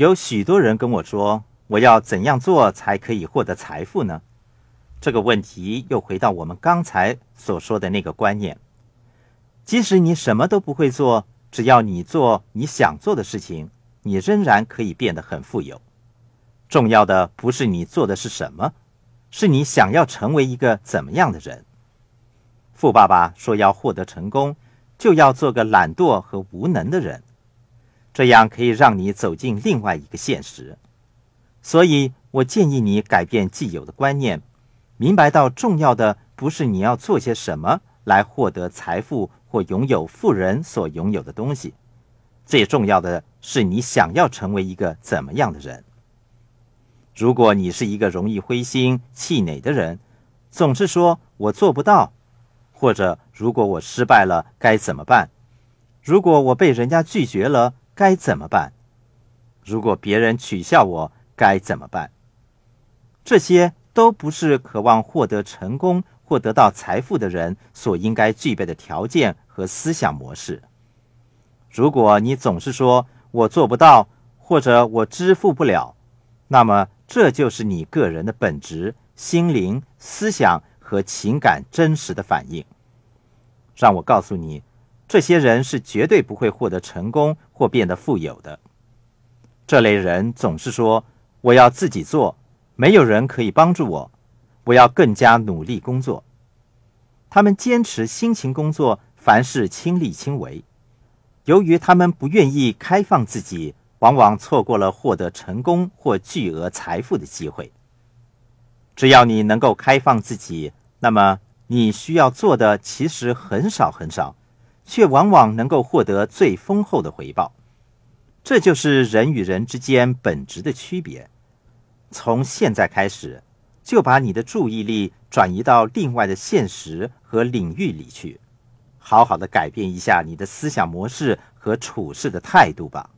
有许多人跟我说：“我要怎样做才可以获得财富呢？”这个问题又回到我们刚才所说的那个观念：即使你什么都不会做，只要你做你想做的事情，你仍然可以变得很富有。重要的不是你做的是什么，是你想要成为一个怎么样的人。富爸爸说：“要获得成功，就要做个懒惰和无能的人。”这样可以让你走进另外一个现实，所以我建议你改变既有的观念，明白到重要的不是你要做些什么来获得财富或拥有富人所拥有的东西，最重要的是你想要成为一个怎么样的人。如果你是一个容易灰心气馁的人，总是说我做不到，或者如果我失败了该怎么办？如果我被人家拒绝了？该怎么办？如果别人取笑我，该怎么办？这些都不是渴望获得成功或得到财富的人所应该具备的条件和思想模式。如果你总是说我做不到，或者我支付不了，那么这就是你个人的本质、心灵、思想和情感真实的反应。让我告诉你。这些人是绝对不会获得成功或变得富有的。这类人总是说：“我要自己做，没有人可以帮助我，我要更加努力工作。”他们坚持辛勤工作，凡事亲力亲为。由于他们不愿意开放自己，往往错过了获得成功或巨额财富的机会。只要你能够开放自己，那么你需要做的其实很少很少。却往往能够获得最丰厚的回报，这就是人与人之间本质的区别。从现在开始，就把你的注意力转移到另外的现实和领域里去，好好的改变一下你的思想模式和处事的态度吧。